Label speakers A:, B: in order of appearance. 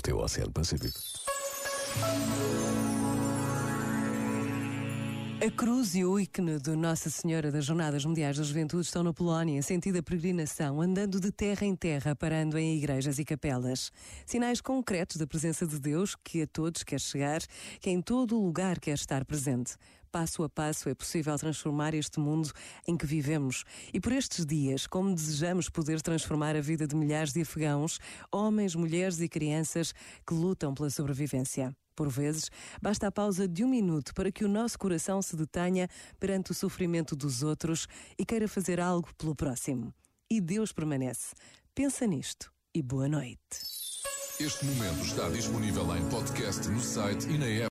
A: no teu Oceano Pacífico.
B: A cruz e o ícone de Nossa Senhora das Jornadas Mundiais da Juventude estão na Polónia, em sentido peregrinação, andando de terra em terra, parando em igrejas e capelas. Sinais concretos da presença de Deus que a todos quer chegar, que em todo o lugar quer estar presente. Passo a passo é possível transformar este mundo em que vivemos. E por estes dias, como desejamos poder transformar a vida de milhares de afegãos, homens, mulheres e crianças que lutam pela sobrevivência. Por vezes, basta a pausa de um minuto para que o nosso coração se detenha perante o sofrimento dos outros e queira fazer algo pelo próximo. E Deus permanece. Pensa nisto e boa noite.
C: Este momento está disponível em podcast no site e na app.